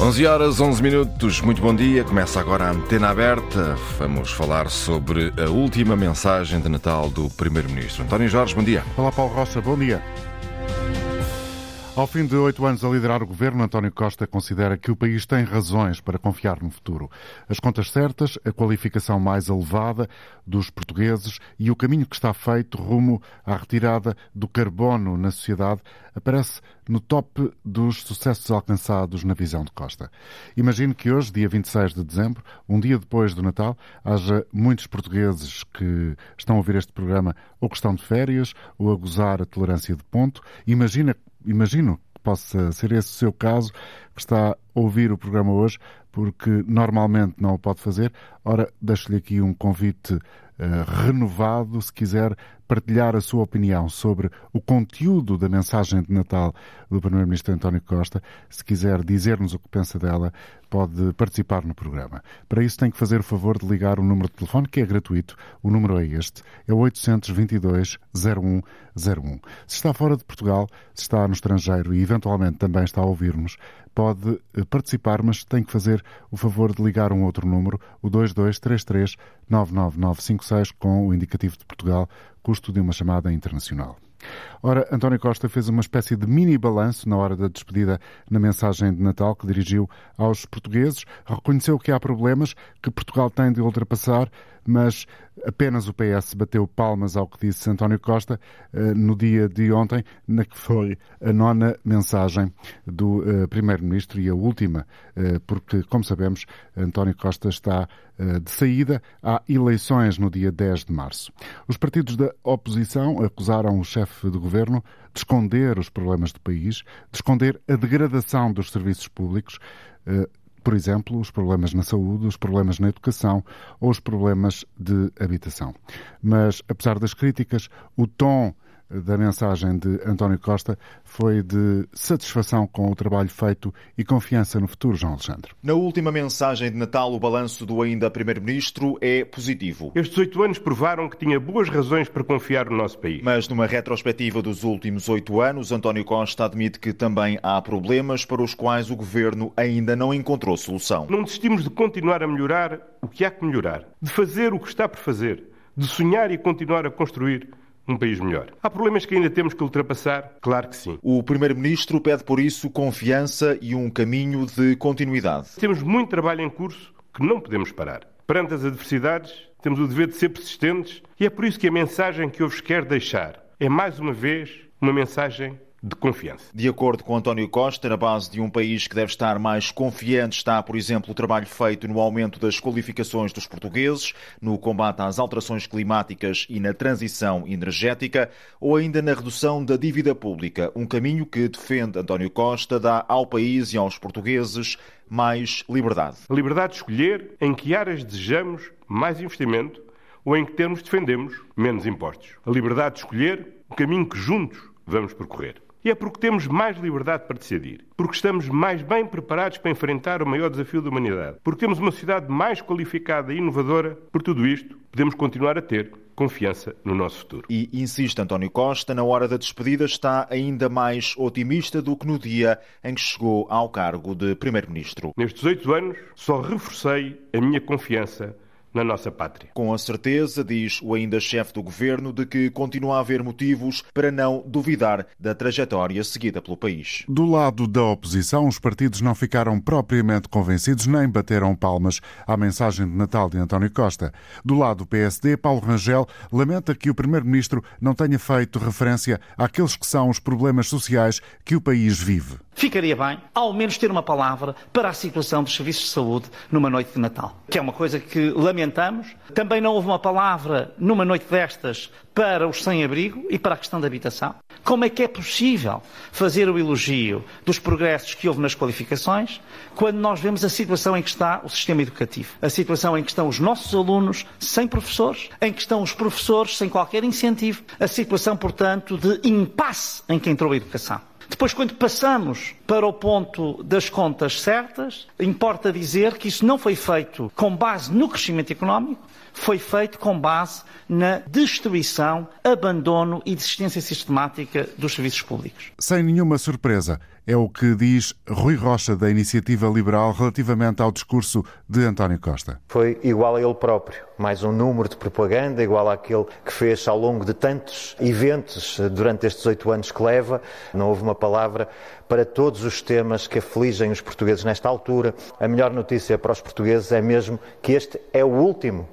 11 horas, 11 minutos, muito bom dia. Começa agora a antena aberta. Vamos falar sobre a última mensagem de Natal do Primeiro-Ministro. António Jorge, bom dia. Olá, Paulo Rocha, bom dia. Ao fim de oito anos a liderar o governo, António Costa considera que o país tem razões para confiar no futuro. As contas certas, a qualificação mais elevada dos portugueses e o caminho que está feito rumo à retirada do carbono na sociedade aparece no top dos sucessos alcançados na visão de Costa. Imagino que hoje, dia 26 de dezembro, um dia depois do Natal, haja muitos portugueses que estão a ouvir este programa ou que estão de férias ou a gozar a tolerância de ponto. Imagina imagino que possa ser esse o seu caso, que está a ouvir o programa hoje, porque normalmente não o pode fazer. Ora, deixo-lhe aqui um convite renovado, se quiser partilhar a sua opinião sobre o conteúdo da mensagem de Natal do Primeiro-Ministro António Costa. Se quiser dizer-nos o que pensa dela, pode participar no programa. Para isso tem que fazer o favor de ligar o número de telefone, que é gratuito. O número é este, é 822 0101. Se está fora de Portugal, se está no estrangeiro e eventualmente também está a ouvir-nos, pode eh, participar, mas tem que fazer o favor de ligar um outro número, o 2233 99956, com o indicativo de Portugal, custo de uma chamada internacional. Ora, António Costa fez uma espécie de mini balanço na hora da despedida na mensagem de Natal que dirigiu aos portugueses. Reconheceu que há problemas que Portugal tem de ultrapassar, mas apenas o PS bateu palmas ao que disse António Costa eh, no dia de ontem, na que foi a nona mensagem do eh, Primeiro-Ministro e a última, eh, porque, como sabemos, António Costa está de saída. Eleições no dia 10 de março. Os partidos da oposição acusaram o chefe de governo de esconder os problemas do país, de esconder a degradação dos serviços públicos por exemplo, os problemas na saúde, os problemas na educação ou os problemas de habitação. Mas, apesar das críticas, o tom da mensagem de António Costa foi de satisfação com o trabalho feito e confiança no futuro, João Alexandre. Na última mensagem de Natal, o balanço do ainda Primeiro-Ministro é positivo. Estes oito anos provaram que tinha boas razões para confiar no nosso país. Mas numa retrospectiva dos últimos oito anos, António Costa admite que também há problemas para os quais o Governo ainda não encontrou solução. Não desistimos de continuar a melhorar o que há que melhorar, de fazer o que está por fazer, de sonhar e continuar a construir um país melhor. Há problemas que ainda temos que ultrapassar? Claro que sim. O Primeiro-Ministro pede por isso confiança e um caminho de continuidade. Temos muito trabalho em curso que não podemos parar. Perante as adversidades, temos o dever de ser persistentes e é por isso que a mensagem que eu vos quero deixar é, mais uma vez, uma mensagem de confiança. De acordo com António Costa, na base de um país que deve estar mais confiante está, por exemplo, o trabalho feito no aumento das qualificações dos portugueses, no combate às alterações climáticas e na transição energética, ou ainda na redução da dívida pública, um caminho que, defende António Costa, dá ao país e aos portugueses mais liberdade. A liberdade de escolher em que áreas desejamos mais investimento ou em que termos defendemos menos impostos. A liberdade de escolher o caminho que juntos vamos percorrer. E é porque temos mais liberdade para decidir, porque estamos mais bem preparados para enfrentar o maior desafio da humanidade, porque temos uma sociedade mais qualificada e inovadora. Por tudo isto, podemos continuar a ter confiança no nosso futuro. E insiste António Costa, na hora da despedida está ainda mais otimista do que no dia em que chegou ao cargo de Primeiro-Ministro. Nestes oito anos, só reforcei a minha confiança na nossa pátria. Com a certeza, diz o ainda chefe do governo, de que continua a haver motivos para não duvidar da trajetória seguida pelo país. Do lado da oposição, os partidos não ficaram propriamente convencidos nem bateram palmas à mensagem de Natal de António Costa. Do lado do PSD, Paulo Rangel lamenta que o primeiro-ministro não tenha feito referência àqueles que são os problemas sociais que o país vive ficaria bem, ao menos ter uma palavra para a situação dos serviços de saúde numa noite de Natal. Que é uma coisa que lamentamos. Também não houve uma palavra numa noite destas para os sem-abrigo e para a questão da habitação. Como é que é possível fazer o elogio dos progressos que houve nas qualificações quando nós vemos a situação em que está o sistema educativo? A situação em que estão os nossos alunos sem professores, em que estão os professores sem qualquer incentivo, a situação, portanto, de impasse em que entrou a educação. Depois, quando passamos para o ponto das contas certas, importa dizer que isso não foi feito com base no crescimento económico, foi feito com base na destruição, abandono e desistência sistemática dos serviços públicos. Sem nenhuma surpresa, É o que diz Rui Rocha, da Iniciativa Liberal, relativamente ao discurso de António Costa. Foi igual a ele próprio. Mais um número de propaganda, igual àquele que fez ao longo de tantos eventos durante estes oito anos que leva. Não houve uma palavra para todos os temas que afligem os portugueses nesta altura. A melhor notícia para os portugueses é mesmo que este é o último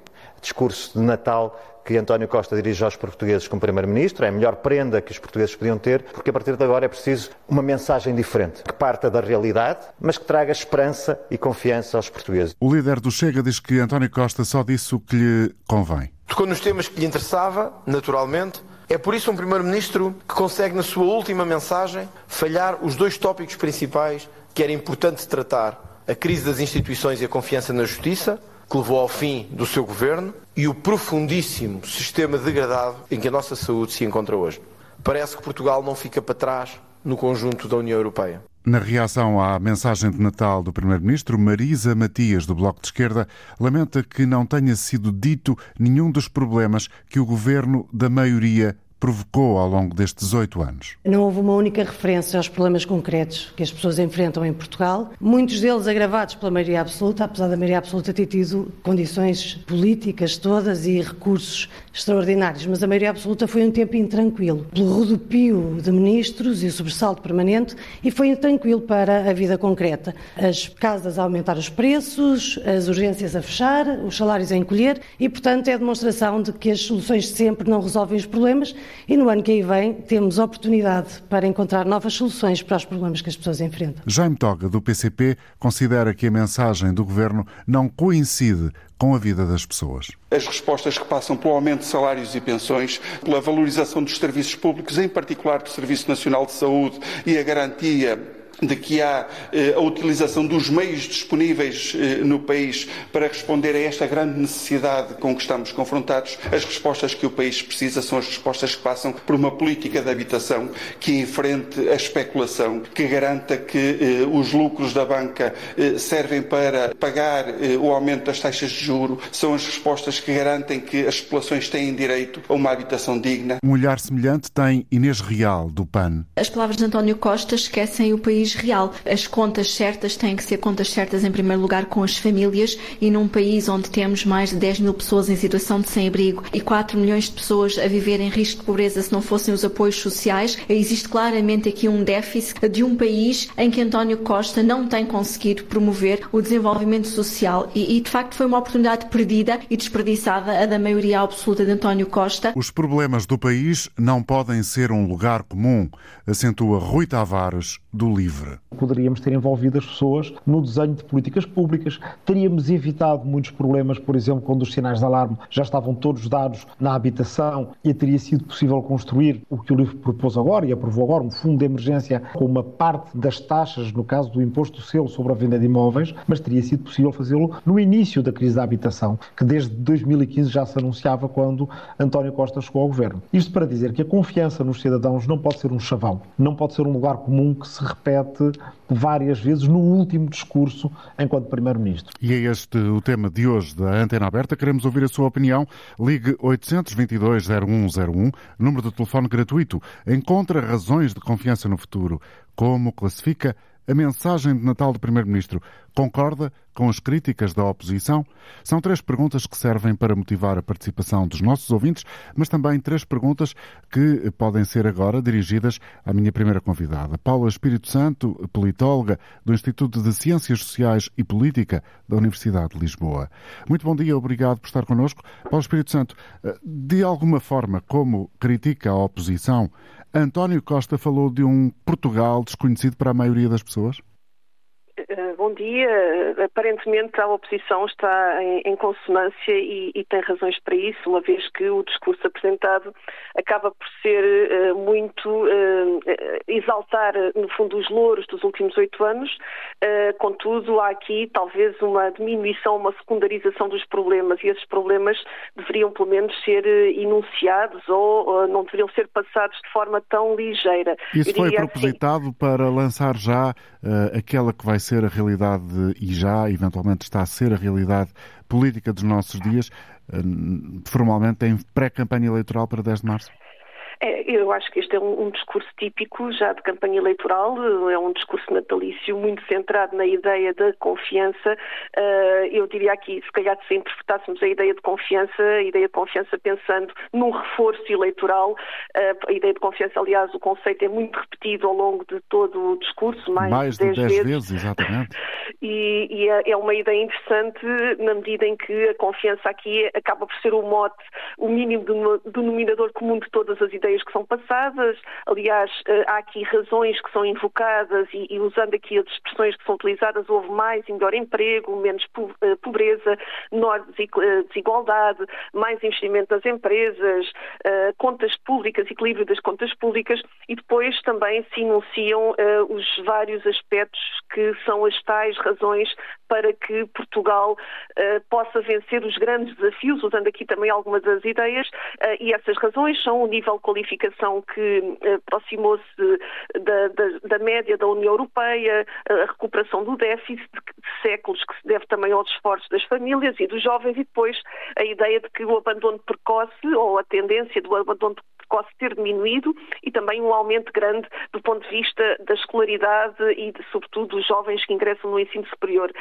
discurso de Natal que António Costa dirige aos portugueses como Primeiro-Ministro, é a melhor prenda que os portugueses podiam ter, porque a partir de agora é preciso uma mensagem diferente, que parta da realidade, mas que traga esperança e confiança aos portugueses. O líder do Chega diz que António Costa só disse o que lhe convém. Tocou nos temas que lhe interessava, naturalmente. É por isso um Primeiro-Ministro que consegue, na sua última mensagem, falhar os dois tópicos principais que era importante tratar: a crise das instituições e a confiança na justiça que levou ao fim do seu governo e o profundíssimo sistema degradado em que a nossa saúde se encontra hoje. Parece que Portugal não fica para trás no conjunto da União Europeia. Na reação à mensagem de Natal do Primeiro-Ministro, Marisa Matias, do Bloco de Esquerda, lamenta que não tenha sido dito nenhum dos problemas que o governo da maioria provocou ao longo destes oito anos? Não houve uma única referência aos problemas concretos que as pessoas enfrentam em Portugal, muitos deles agravados pela maioria absoluta, apesar da maioria absoluta ter tido condições políticas todas e recursos extraordinários, mas a maioria absoluta foi um tempo intranquilo, pelo rodopio de ministros e o sobressalto permanente, e foi intranquilo para a vida concreta. As casas a aumentar os preços, as urgências a fechar, os salários a encolher, e, portanto, é demonstração de que as soluções sempre não resolvem os problemas e no ano que aí vem temos oportunidade para encontrar novas soluções para os problemas que as pessoas enfrentam. Jaime Toga, do PCP, considera que a mensagem do governo não coincide com a vida das pessoas. As respostas que passam pelo aumento de salários e pensões, pela valorização dos serviços públicos, em particular do Serviço Nacional de Saúde e a garantia de que há eh, a utilização dos meios disponíveis eh, no país para responder a esta grande necessidade com que estamos confrontados, as respostas que o país precisa são as respostas que passam por uma política de habitação que enfrente a especulação, que garanta que eh, os lucros da banca servem para pagar o aumento das taxas de juro, são as respostas que garantem que as populações têm direito a uma habitação digna. Um olhar semelhante tem Inês Real, do PAN. As palavras de António Costa esquecem o país país real. As contas certas têm que ser contas certas, em primeiro lugar, com as famílias e num país onde temos mais de 10 mil pessoas em situação de sem-abrigo e 4 milhões de pessoas a viver em risco de pobreza se não fossem os apoios sociais, existe claramente aqui um déficit de um país em que António Costa não tem conseguido promover o desenvolvimento social e, e de facto, foi uma oportunidade perdida e desperdiçada a da maioria absoluta de António Costa. Os problemas do país não podem ser um lugar comum, acentua Rui Tavares, do Livro livre. Poderíamos ter envolvido as pessoas no desenho de políticas públicas, teríamos evitado muitos problemas, por exemplo, quando os sinais de alarme já estavam todos dados na habitação e teria sido possível construir o que o livro propôs agora e aprovou agora, um fundo de emergência com uma parte das taxas, no caso do imposto selo sobre a venda de imóveis, mas teria sido possível fazê-lo no início da crise da habitação, que desde 2015 já se anunciava quando António Costa chegou ao governo. Isto para dizer que a confiança nos cidadãos não pode ser um chavão, não pode ser um lugar comum que se repete repete várias vezes no último discurso enquanto Primeiro-Ministro. E é este o tema de hoje da Antena Aberta. Queremos ouvir a sua opinião. Ligue 822-0101, número de telefone gratuito. Encontra razões de confiança no futuro. Como classifica a mensagem de Natal do Primeiro-Ministro concorda com as críticas da oposição? São três perguntas que servem para motivar a participação dos nossos ouvintes, mas também três perguntas que podem ser agora dirigidas à minha primeira convidada, Paula Espírito Santo, politóloga do Instituto de Ciências Sociais e Política da Universidade de Lisboa. Muito bom dia, obrigado por estar connosco. Paula Espírito Santo, de alguma forma, como critica a oposição, António Costa falou de um Portugal desconhecido para a maioria das pessoas? Bom dia. Aparentemente a oposição está em, em consonância e, e, tem razões para isso, uma vez que o discurso apresentado acaba por ser uh, muito uh, exaltar, no fundo, os louros dos últimos oito anos. Uh, contudo, há aqui talvez uma diminuição, uma secundarização dos problemas e esses problemas deveriam pelo menos ser enunciados ou não deveriam ser passados de forma tão ligeira. Isso foi propositado assim, para lançar já aquela que vai ser a realidade e já eventualmente está a ser a realidade política dos nossos dias, eh, formalmente em pré-campanha eleitoral para 10 de março? É, eu acho que este é um, um, discurso típico já de campanha eleitoral, é um discurso natalício muito centrado na ideia da confiança. Uh, eu diria aqui, se calhar se interpretássemos a ideia de confiança, a ideia de confiança pensando num reforço eleitoral, uh, a ideia de confiança, aliás, o conceito é muito repetido ao longo de todo o discurso, mais, mais de 10 vezes. vezes exatamente. e, e é, é uma ideia interessante na medida em que a confiança aqui acaba por ser o mote, o mínimo denominador comum de todas as ideias que são passadas. Aliás, eh, há aqui razões que são invocadas e, e usando aqui as expressões que são utilizadas, houve mais e melhor emprego, menos eh, pobreza, menor eh, desigualdade, mais investimento nas empresas, contas públicas, equilíbrio das contas públicas e depois também se enunciam os vários aspectos que são as tais razões para que Portugal possa vencer os grandes desafios, usando aqui também algumas das ideias, e essas razões são o nível de qualificação que eh, aproximou-se da, da, da, média da União Europeia, a recuperação do déficit de séculos que se deve também aos esforços das famílias e dos jovens e depois a ideia de que o abandono precoce ou a tendência do abandono precoce ter diminuído e também um aumento grande do ponto de vista da escolaridade e, de, sobretudo, dos jovens que ingressam no ensino superior.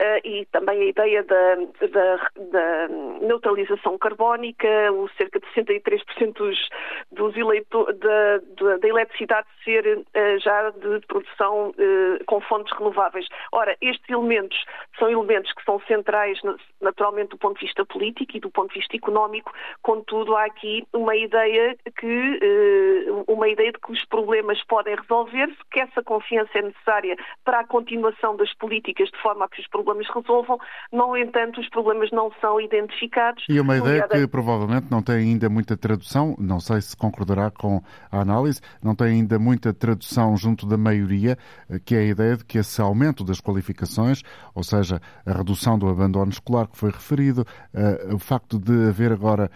Uh, e também a ideia da, da, da, neutralização carbónica, o cerca de 63% dos, dos eleitor, da, da, da, eletricidade ser uh, já de produção uh, com fontes renováveis. Ora, estes elementos são elementos que são centrais, naturalmente, do ponto de vista político e do ponto de vista económico, contudo, há aqui uma ideia que uh, uma ideia de que os problemas podem resolver-se, que essa confiança é necessária para a continuação das políticas de forma a que os problemas resolvam. No entanto, os problemas não são identificados. E uma ideia que provavelmente não tem ainda muita tradução, não sei se concordará com a análise, não tem ainda muita tradução junto da maioria, eh, que é a ideia de que esse aumento das qualificações, ou seja, a redução do abandono escolar que foi referido, uh, o facto de haver agora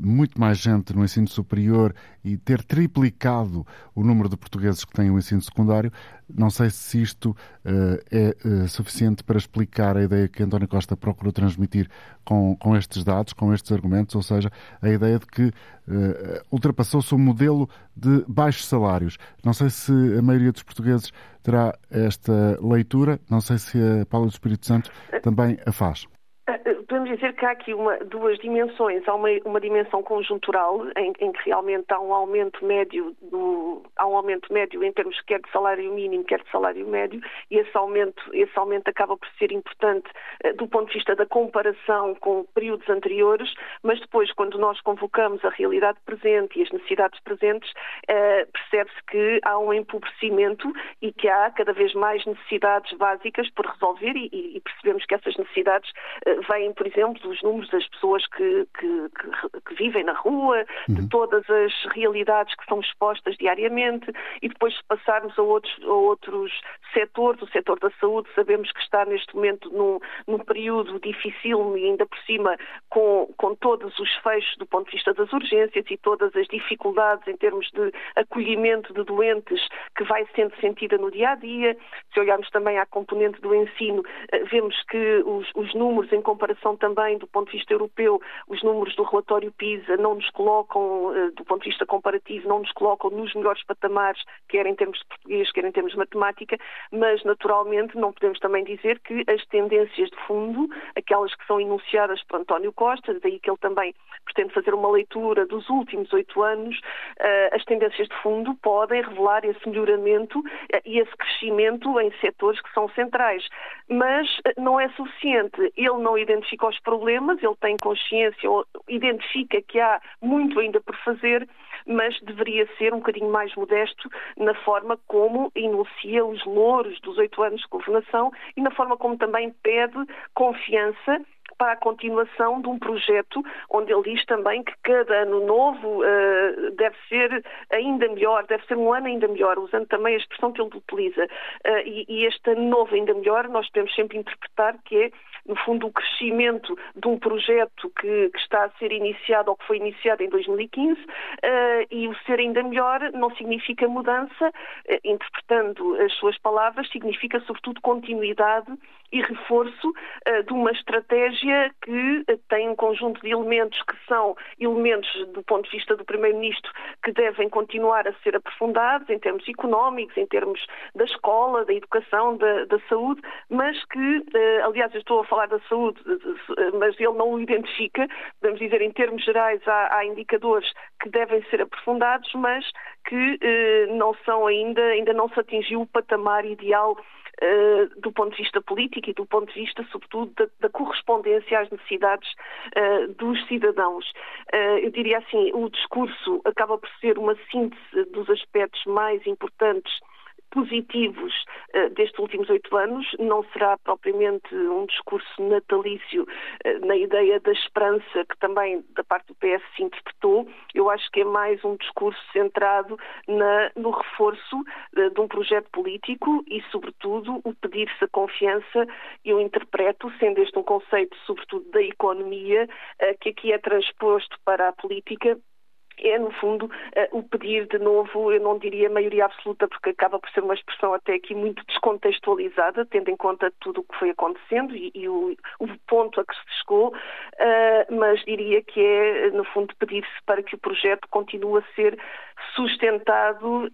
muito mais gente no ensino superior e ter triplicado o número de portugueses que têm o ensino secundário, não sei se isto uh, é uh, suficiente para explicar a ideia que António Costa procurou transmitir com, com estes dados, com estes argumentos, ou seja, a ideia de que uh, ultrapassou-se o modelo de baixos salários. Não sei se a maioria dos portugueses terá esta leitura, não sei se a Paula do Espírito Santo também a faz podemos dizer que há aqui uma, duas dimensões. Há uma, uma dimensão conjuntural, em, em, que realmente há um aumento médio do, há um aumento médio em termos quer de salário mínimo, quer de salário médio, e esse aumento, esse aumento acaba por ser importante eh, do ponto de vista da comparação com períodos anteriores, mas depois, quando nós convocamos a realidade presente e as necessidades presentes, eh, percebe-se que há um empobrecimento e que há cada vez mais necessidades básicas por resolver e, e percebemos que essas necessidades eh, vêm por exemplo, dos números das pessoas que, que, que, que vivem na rua, uhum. de todas as realidades que são expostas diariamente, e depois se passarmos a outros, a outros setores, o setor da saúde, sabemos que está neste momento num, num período difícil e ainda por cima com, com todos os fechos do ponto de vista das urgências e todas as dificuldades em termos de acolhimento de doentes que vai sendo sentida no dia a dia. Se olharmos também à componente do ensino, eh, vemos que os, os números em comparação também do ponto de vista europeu, os números do relatório PISA não nos colocam, eh, do ponto de vista comparativo, não nos colocam nos melhores patamares, quer em termos de português, quer em termos de matemática, mas naturalmente não podemos também dizer que as tendências de fundo, aquelas que são enunciadas por António Costa, daí que ele também pretende fazer uma leitura dos últimos oito anos, eh, as tendências de fundo podem revelar esse melhoramento eh, e esse crescimento em setores que são centrais. Mas não é suficiente. Ele não identifica os problemas, ele tem consciência, identifica que há muito ainda por fazer, mas deveria ser um bocadinho mais modesto na forma como enuncia os louros dos oito anos de governação e na forma como também pede confiança para a continuação de um projeto onde ele diz também que cada ano novo uh, deve ser ainda melhor, deve ser um ano ainda melhor, usando também a expressão que ele utiliza. Uh, e, e este ano novo ainda melhor, nós podemos sempre interpretar que é no fundo, o crescimento de um projeto que, que, está a ser iniciado ou que foi iniciado em 2015 uh, e o ser ainda melhor não significa mudança, uh, interpretando as suas palavras, significa sobretudo continuidade e reforço uh, de uma estratégia que tem um conjunto de elementos que são elementos do ponto de vista do Primeiro-Ministro que devem continuar a ser aprofundados em termos económicos, em termos da escola, da educação, da, da saúde, mas que, aliás, eu estou a falar da saúde, mas ele não o identifica, podemos dizer em termos gerais há, há indicadores que devem ser aprofundados, mas que eh, não são ainda, ainda não se atingiu o patamar ideal eh, do ponto de vista político e do ponto de vista, sobretudo, da, da correspondência às necessidades uh, dos cidadãos. Uh, eu diria assim, o discurso acaba por ser uma síntese dos aspectos mais importantes positivos uh, destes últimos oito anos. Não será propriamente um discurso natalício uh, na ideia da esperança que também da parte do PS se interpretou. Eu acho que é mais um discurso centrado na, no reforço uh, de um projeto político e, sobretudo, o pedir-se a confiança. Eu interpreto, sendo este um conceito, sobretudo, da economia, que aqui é transposto para a política é, no fundo, uh, o pedir de novo, eu não diria maioria absoluta, porque acaba por ser uma expressão até aqui muito descontextualizada, tendo em conta tudo o que foi acontecendo e, e o, o, ponto a que se chegou, uh, mas diria que é, no fundo, pedir-se para que o projeto continue a ser sustentado uh,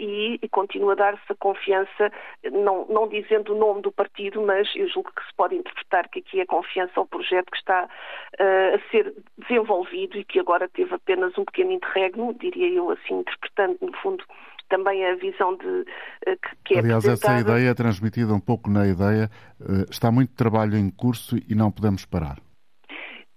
e, e continue a dar-se a confiança, não, não dizendo o nome do partido, mas eu julgo que se pode interpretar que aqui é confiança ao projeto que está a ser desenvolvido e que agora teve apenas um pequeno interregno, diria eu assim, interpretando no fundo também a visão de eh, que, que é Aliás, essa ideia é transmitida um pouco na ideia, eh, está muito trabalho em curso e não podemos parar.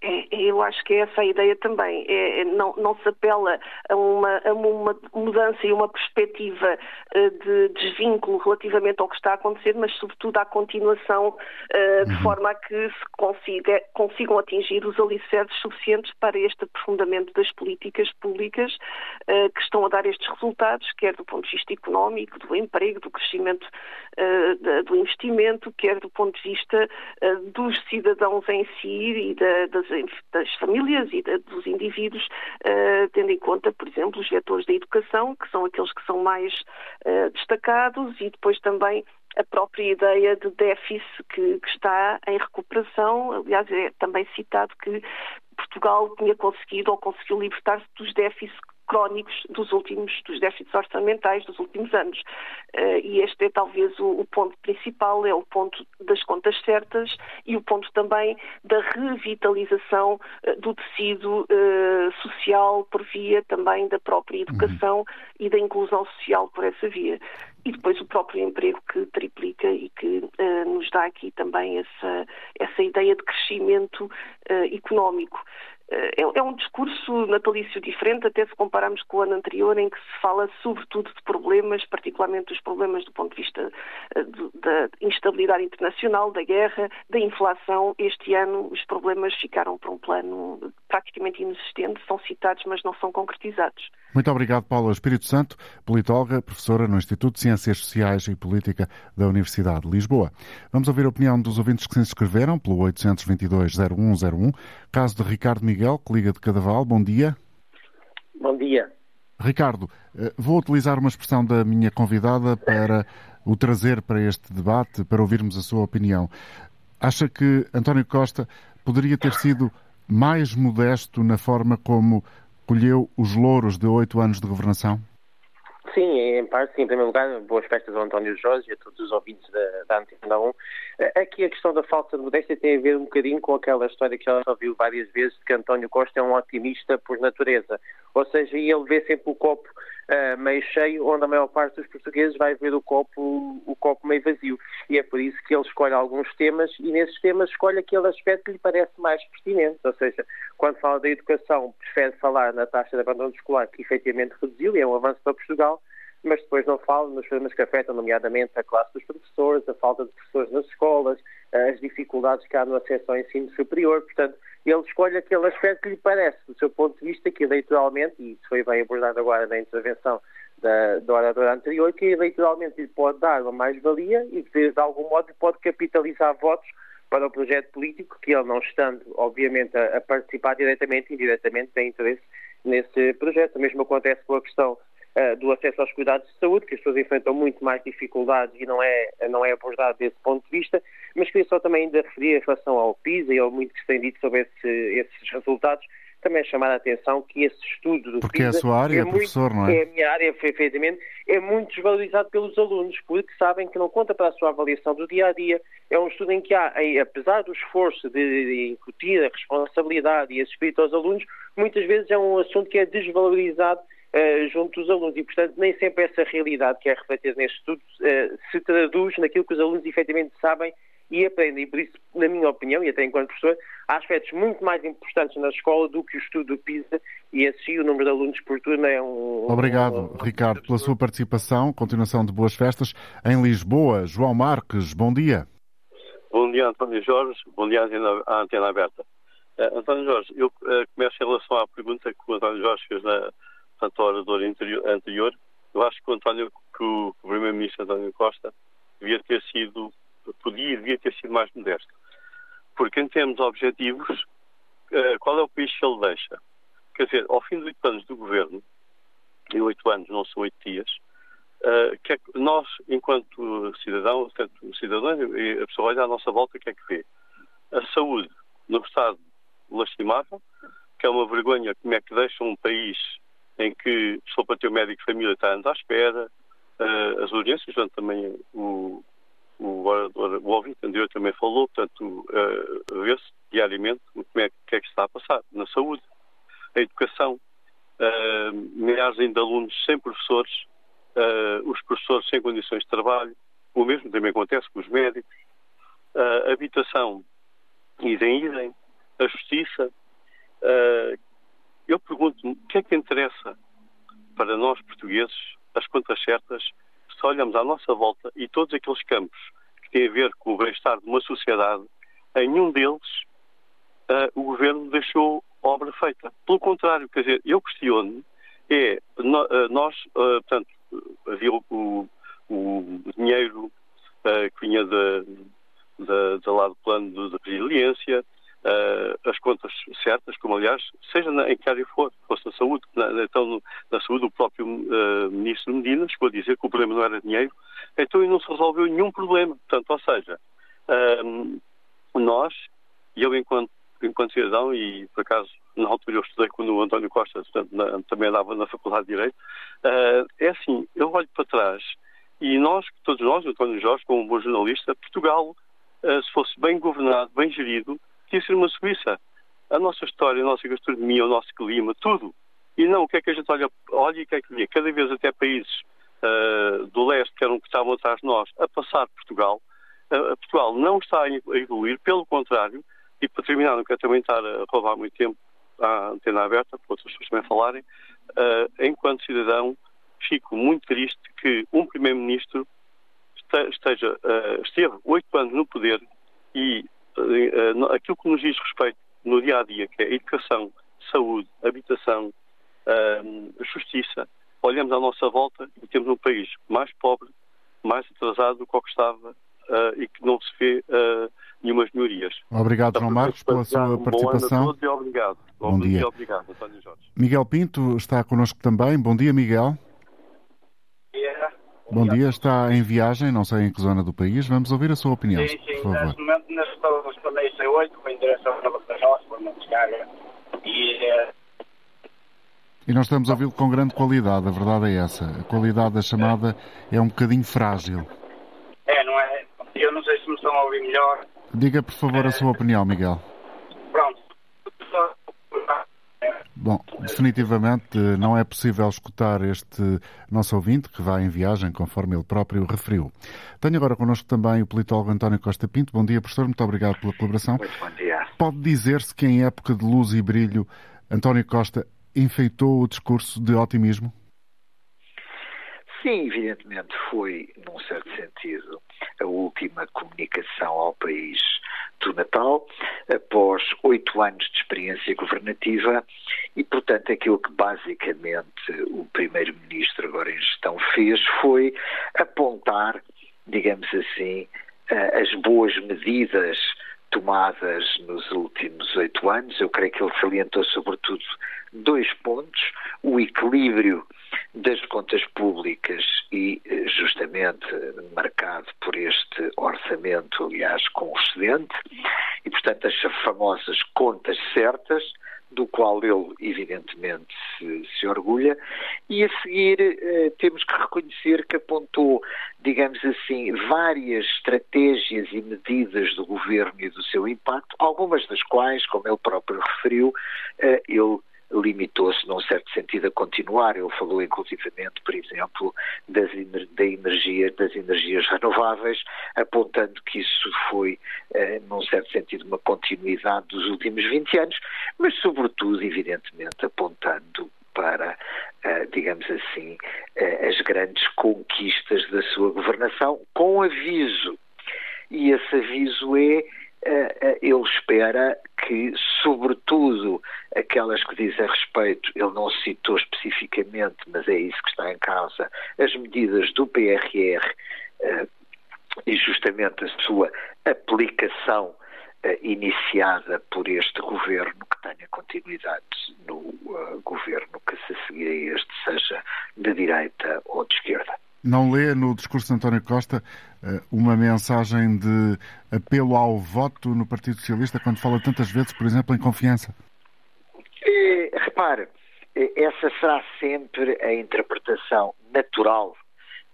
É, eu acho que é essa a ideia também. É, é, não, não, se apela a uma, a uma, mudança e uma perspectiva uh, de desvínculo relativamente ao que está a acontecer, mas sobretudo à continuação, uh, de uhum. forma a que se consiga, consigam atingir os alicerces suficientes para este aprofundamento das políticas públicas uh, que estão a dar estes resultados, quer do ponto de vista económico, do emprego, do crescimento do investimento, quer do ponto de vista dos cidadãos em si e da, das famílias e dos indivíduos, uh, tendo em conta, por exemplo, os vetores da educação, que são aqueles que são mais destacados, e depois também a própria ideia de déficit que, que, está em recuperação. Aliás, é também citado que Portugal tinha conseguido ou conseguiu libertar-se dos déficits crónicos dos últimos, dos déficits orçamentais dos últimos anos. Uh, e este é talvez o, ponto principal, é o ponto das contas certas e o ponto também da revitalização uh, do tecido uh, social por via também da própria educação uhum. e da inclusão social por essa via. E depois o próprio emprego que triplica e que nos dá aqui também essa, essa ideia de crescimento económico. É, é, um discurso natalício diferente, até se compararmos com o ano anterior, em que se fala sobretudo de problemas, particularmente dos problemas do ponto de vista eh, da instabilidade internacional, da guerra, da inflação. Este ano os problemas ficaram para um plano praticamente inexistente, são citados, mas não são concretizados. Muito obrigado, Paula Espírito Santo, politóloga, professora no Instituto de Ciências Sociais e Política da Universidade de Lisboa. Vamos ouvir a opinião dos ouvintes que se inscreveram pelo 822-0101. Caso de Ricardo Miguel, que liga de Cadaval. Bom dia. Bom dia. Ricardo, eh, vou utilizar uma expressão da minha convidada para o trazer para este debate, para ouvirmos a sua opinião. Acha que António Costa poderia ter sido mais modesto na forma como colheu os louros de oito anos de governação? Sim, em parte, sim. Em primeiro lugar, boas festas ao António Jorge e a todos os ouvintes da, da Antena 1. Aqui a questão da falta de modéstia tem a ver um bocadinho com aquela história que já ouviu várias vezes de que António Costa é um otimista por natureza. Ou seja, ele vê sempre o copo uh, meio cheio, onde a maior parte dos portugueses vai ver o copo, o copo meio vazio. E é por isso que ele escolhe alguns temas e nesses temas escolhe aquele aspecto que lhe parece mais pertinente. Ou seja, quando fala da educação, prefere falar na taxa de abandono escolar, que efetivamente reduziu e é um avanço para Portugal, mas depois não fala nos problemas que afetam, nomeadamente, a classe dos professores, a falta de professores nas escolas, as dificuldades que há no acesso ao ensino superior. Portanto, ele escolhe aquele aspecto que lhe parece, do seu ponto de vista, que eleitoralmente, e isso foi bem abordado agora na intervenção da, da oradora anterior, que eleitoralmente lhe pode dar uma mais-valia e de, de algum modo pode capitalizar votos para o projeto político, que ele não estando, obviamente, a, a participar diretamente e indiretamente tem interesse nesse projeto. O mesmo acontece com a questão do acesso aos cuidados de saúde, que as pessoas enfrentam muito mais dificuldades e não é, não é abordado desse ponto de vista, mas queria só também ainda referir em relação ao PISA e ao muito que se tem dito sobre esse, esses resultados, também chamar a atenção que esse estudo do porque PISA... Porque é a sua área, é professor, muito, não é? É a minha área, efetivamente, é muito desvalorizado pelos alunos, porque sabem que não conta para a sua avaliação do dia-a-dia. -dia. É um estudo em que há, apesar do esforço de incutir a responsabilidade e esse espírito aos alunos, muitas vezes é um assunto que é desvalorizado Uh, junto dos alunos e, portanto, nem sempre essa realidade que é refletida neste estudo uh, se traduz naquilo que os alunos efetivamente sabem e aprendem. E por isso, na minha opinião, e até enquanto professor, há aspectos muito mais importantes na escola do que o estudo do PISA e assim o número de alunos por turno é um... Obrigado, um... Ricardo, pela sua participação. Continuação de boas festas. Em Lisboa, João Marques, bom dia. Bom dia, António Jorge. Bom dia à antena aberta. Uh, António Jorge, eu uh, começo em relação à pergunta que o António Jorge fez na, portanto, orador anterior, eu acho que o António, que o, Primeiro-Ministro António Costa devia ter sido, podia e devia ter sido mais modesto. Porque em termos objetivos, uh, qual é o país que ele deixa? Quer dizer, ao fim de oito anos do governo, e oito anos não são oito dias, que é que nós, enquanto cidadão, enquanto cidadão, e a pessoa olha à nossa volta, o que é que vê? A saúde no estado lastimável, que é uma vergonha como é que deixa um país em que só para ter o médico de família está anos à espera, uh, as urgências, portanto, também o, o, orador, o ouvinte anterior também falou, portanto, uh, vê-se diariamente como é que, é que está a passar na saúde, a educação, uh, milhares de alunos sem professores, uh, os professores sem condições de trabalho, o mesmo também acontece com os médicos, a habitação, idem, idem, a justiça, eu pergunto-me o que é que interessa para nós portugueses as contas certas se olhamos à nossa volta e todos aqueles campos que têm a ver com o bem-estar de uma sociedade, em nenhum deles uh, o governo deixou obra feita. Pelo contrário, quer dizer, eu questiono é, uh, nós, uh, portanto, havia o, o dinheiro que vinha da, da lá do plano de resiliência, uh, as contas certas, como aliás, seja na, em que área for, fosse na saúde, na, então na saúde o próprio uh, ministro Medina chegou a dizer que o problema não era dinheiro, então não se resolveu nenhum problema. Portanto, ou seja, uh, nós, e eu enquanto, enquanto cidadão, e por acaso na altura eu estudei quando o António Costa portanto, na, também andava na Faculdade de Direito, é assim, eu olho para trás e nós, todos nós, António Jorge, como um bom jornalista, Portugal, se fosse bem governado, bem gerido, podia ser uma Suíça. A nossa história, a nossa gastronomia, o nosso clima, tudo. E não o que é que a gente olha, olha e o que é que vê. Cada vez até países uh, do leste, que eram que estavam atrás de nós, a passar Portugal. Uh, Portugal não está a evoluir, pelo contrário, e para terminar, não quero também estar a roubar muito tempo à antena aberta, para outras pessoas também falarem, uh, enquanto cidadão, fico muito triste que um Primeiro-Ministro esteja, esteve oito anos no poder e aquilo que nos diz respeito no dia a dia, que é educação, saúde, habitação, uh, justiça, olhamos à nossa volta e temos um país mais pobre, mais atrasado do que o que estava uh, e que não se vê nenhumas melhorias. Obrigado, João Marcos, pela sua participação. Bom ano a todos e obrigado. Bom, Bom dia. Obrigado, António Jorge. Miguel Pinto está connosco também. Bom dia, Miguel. Bom dia, está em viagem, não sei em que zona do país. Vamos ouvir a sua opinião, sim, sim. por favor. Neste momento, neste estou respondendo C8, com em direção a Badajoz, por uma descarga. E, é... e nós estamos a ouvi-lo com grande qualidade, a verdade é essa. A qualidade da chamada é um bocadinho frágil. É, não é? Eu não sei se me estão a ouvir melhor. Diga, por favor, a sua opinião, Miguel. Pronto. Bom, definitivamente não é possível escutar este nosso ouvinte, que vai em viagem, conforme ele próprio referiu. Tenho agora connosco também o politólogo António Costa Pinto. Bom dia, professor. Muito obrigado pela colaboração. Muito bom dia. Pode dizer-se que em época de luz e brilho, António Costa enfeitou o discurso de otimismo? Sim, evidentemente foi, num certo sentido, a última comunicação ao país do Natal, após oito anos de experiência governativa, e, portanto, aquilo que basicamente o Primeiro-Ministro, agora em gestão, fez foi apontar, digamos assim, as boas medidas tomadas nos últimos oito anos. Eu creio que ele salientou, sobretudo, dois pontos: o equilíbrio das contas públicas e eh, justamente marcado por este orçamento, aliás, com excedente, e portanto as famosas contas certas, do qual ele evidentemente se, se orgulha, e a seguir eh, temos que reconhecer que apontou, digamos assim, várias estratégias e medidas do governo e do seu impacto, algumas das quais, como ele próprio referiu, eh, ele limitou-se, num certo sentido, a continuar. Ele falou, inclusivamente, por exemplo, das, da energia, das energias renováveis, apontando que isso foi, eh, num certo sentido, uma continuidade dos últimos 20 anos, mas, sobretudo, evidentemente, apontando para, eh, digamos assim, eh, as grandes conquistas da sua governação, com aviso. E esse aviso é ele espera que, sobretudo, aquelas que dizem respeito, ele não citou especificamente, mas é isso que está em causa, as medidas do PRR eh, e justamente a sua aplicação iniciada por este governo, que tenha continuidade no governo que se seguir a este, seja de direita ou de esquerda. Não lê no discurso de António Costa eh, uma mensagem de apelo ao voto no Partido Socialista quando fala tantas vezes, por exemplo, em confiança? E, repare, essa será sempre a interpretação natural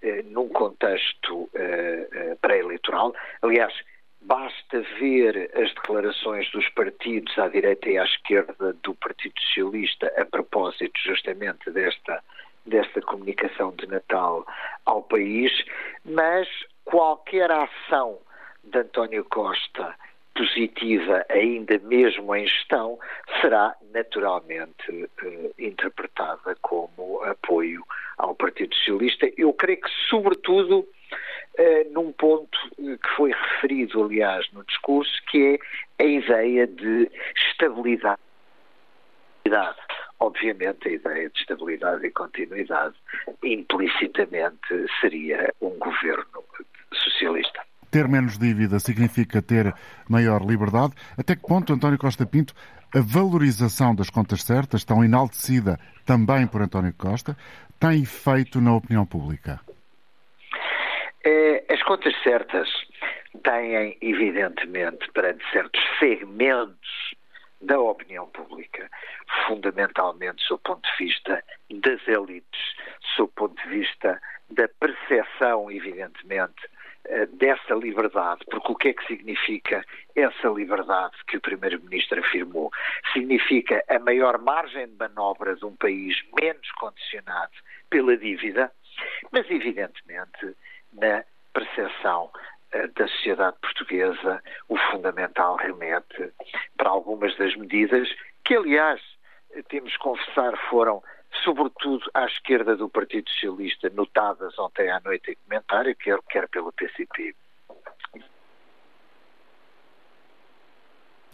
eh, num contexto eh, eh, pré-eleitoral. Aliás, basta ver as declarações dos partidos à direita e à esquerda do Partido Socialista a propósito justamente desta desta comunicação de Natal ao país, mas qualquer ação de António Costa positiva, ainda mesmo em gestão, será naturalmente eh, interpretada como apoio ao Partido Socialista. Eu creio que, sobretudo, eh, num ponto que foi referido, aliás, no discurso, que é a ideia de estabilidade obviamente a ideia de estabilidade e continuidade implicitamente seria um governo socialista. Ter menos dívida significa ter maior liberdade. Até que ponto, António Costa Pinto, a valorização das contas certas, tão enaltecida também por António Costa, tem efeito na opinião pública? É, as contas certas têm, evidentemente, perante certos segmentos da opinião pública, fundamentalmente do ponto de vista das elites, do ponto de vista da percepção, evidentemente, eh, dessa liberdade, porque o que é que significa essa liberdade que o Primeiro-Ministro afirmou? Significa a maior margem de manobra de um país menos condicionado pela dívida, mas evidentemente na percepção eh, da sociedade portuguesa, o fundamental remete para algumas das medidas que, aliás, temos que confessar, foram, sobretudo à esquerda do Partido Socialista, notadas ontem à noite em comentário, quer, quer pelo PCP.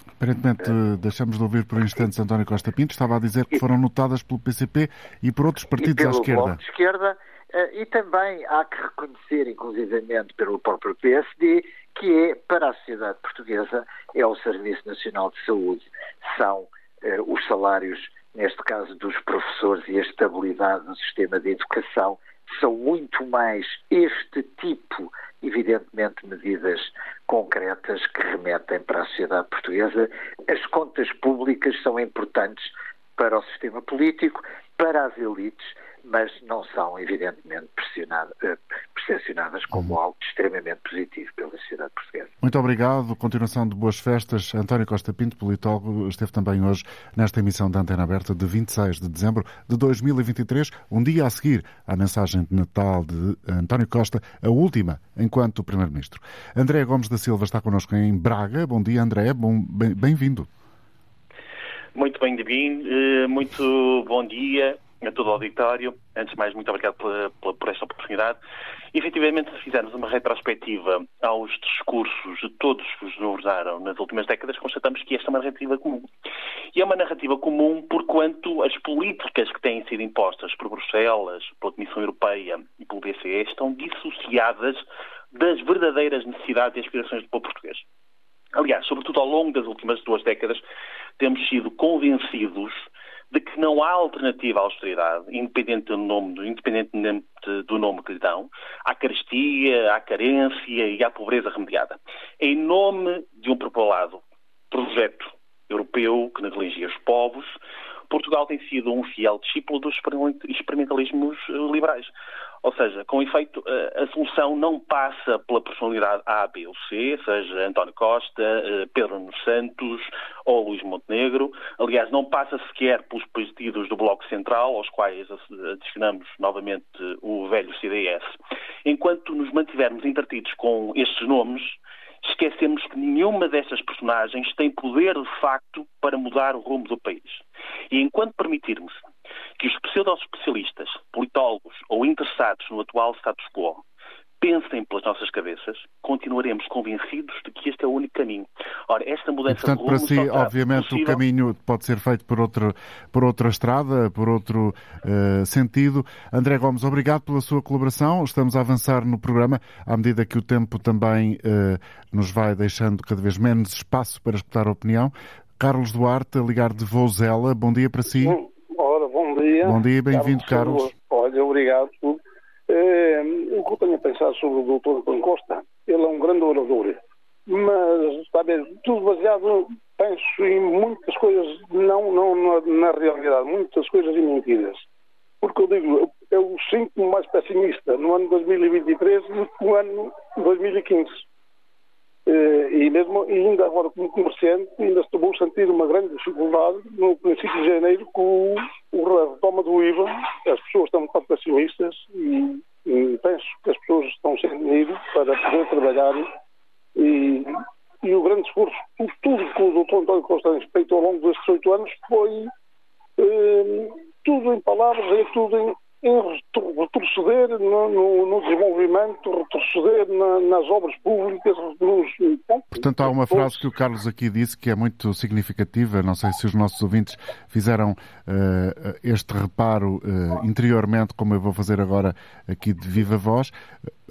Aparentemente, deixamos de ouvir por instantes António Costa Pinto. Estava a dizer que foram notadas pelo PCP e por outros partidos à esquerda. Bloco de esquerda eh, e também há que reconhecer, inclusivamente pelo próprio PSD, que é, para a sociedade portuguesa, é o Serviço Nacional de Saúde. São eh, os salários, neste caso dos professores, e a estabilidade do sistema de educação, são muito mais este tipo, evidentemente, medidas concretas que remetem para a sociedade portuguesa. As contas públicas são importantes para o sistema político, para as elites, mas não são, evidentemente, eh, percepcionadas como algo extremamente positivo pela sociedade portuguesa. Muito obrigado. Continuação de boas festas. António Costa Pinto, politólogo, esteve também hoje nesta emissão da Antena Aberta de 26 de dezembro de 2023, um dia a seguir à mensagem de Natal de António Costa, a última enquanto Primeiro-Ministro. André Gomes da Silva está connosco em Braga. Bom dia, André. Bem-vindo. Muito bem-vindo, eh, muito bom dia a todo o auditório. Antes de mais, muito obrigado por, esta oportunidade. Efetivamente, se fizermos uma retrospectiva aos discursos de todos que os usaram nas últimas décadas, constatamos que esta é uma narrativa comum. E é uma narrativa comum porquanto as políticas que têm sido impostas por Bruxelas, pela Comissão Europeia e pelo BCE estão dissociadas das verdadeiras necessidades e aspirações do povo português. Aliás, sobretudo ao longo das últimas duas décadas, temos sido convencidos de que não há alternativa à austeridade, independente do nome, independentemente do nome que lhe dão, à carestia, à carência e à pobreza remediada. Em nome de um propalado projeto europeu que negligia os povos, Portugal tem sido um fiel discípulo dos experimentalismos eh, liberais. Ou seja, com efeito, eh, a solução não passa pela personalidade A, B ou C, seja António Costa, eh, Pedro Nuno Santos ou Luís Montenegro. Aliás, não passa sequer pelos partidos do Bloco Central, aos quais adicionamos novamente o velho CDS. Enquanto nos mantivermos entretidos com estes nomes, esquecemos que nenhuma destas personagens tem poder de facto para mudar o rumo do país. E enquanto permitirmos que os pseudo-especialistas, politólogos ou interessados no atual status quo pensem pelas nossas cabeças, continuaremos convencidos de que este é o único caminho. Ora, esta mudança e, portanto, de rumo para si, obviamente, possível... o caminho pode ser feito por outra, por outra estrada, por outro uh, sentido. André Gomes, obrigado pela sua colaboração. Estamos a avançar no programa à medida que o tempo também uh, nos vai deixando cada vez menos espaço para escutar a opinião. Carlos Duarte, a ligar de Vouzela. Bom dia para si. Bom dia. Bom dia, bem-vindo, Carlos. Carlos. Olha, obrigado. É, o que eu tenho a pensar sobre o doutor António Costa, ele é um grande orador, mas, está bem, tudo baseado, penso em muitas coisas, não, não na, na realidade, muitas coisas em mentiras. Porque eu digo, eu sinto-me mais pessimista no ano 2023 do que no ano 2015. Eh, e mesmo ainda agora como comerciante ainda estou a sentir uma grande dificuldade no princípio de janeiro com o retoma do IVA as pessoas estão bocado pessimistas e, e penso que as pessoas estão sem dinheiro para poder trabalhar e, e o grande esforço tudo que o Dr. António Costa tem feito ao longo destes oito anos foi eh, tudo em palavras e tudo em, em retroceder no, no, no, desenvolvimento, retroceder na, nas obras públicas. Nos... Portanto, há uma frase que o Carlos aqui disse que é muito significativa. Não sei se os nossos ouvintes fizeram uh, este reparo uh, interiormente, como eu vou fazer agora aqui de viva voz.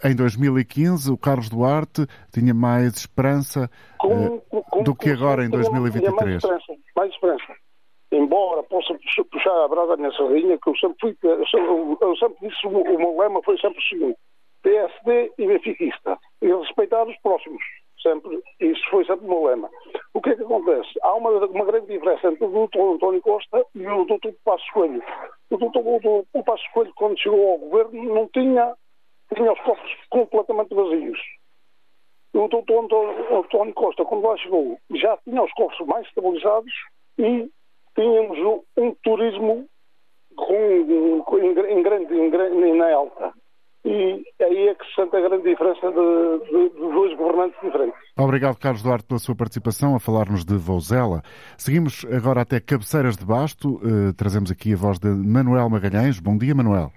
Em 2015, o Carlos Duarte tinha mais esperança uh, com, com, do que agora em 2023. Mais esperança. Mais esperança embora possa puxar a brasa nessa sardinha, que eu sempre fui, eu sempre, disse, o, o meu lema foi sempre o seguinte, PSD e benfiquista, e respeitar os próximos, sempre, isso foi sempre o meu lema. O que é que acontece? Há uma, uma grande diferença entre o doutor António Costa e o doutor Passos Coelho. O doutor o Passos Coelho, quando chegou ao governo, não tinha, tinha os cofres completamente vazios. O doutor António Costa, quando lá chegou, já tinha os cofres mais estabilizados e tínhamos um turismo com, com, em, grande, em grande, na alta. E aí é que se sente a grande diferença de, de, de, dois governantes diferentes. Obrigado, Carlos Duarte, pela sua participação a falar-nos de Vouzela. Seguimos agora até Cabeceiras de Basto. Uh, trazemos aqui a voz de Manuel Magalhães. Bom dia, Manuel.